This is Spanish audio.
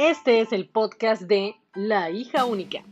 Este es el podcast de La hija única.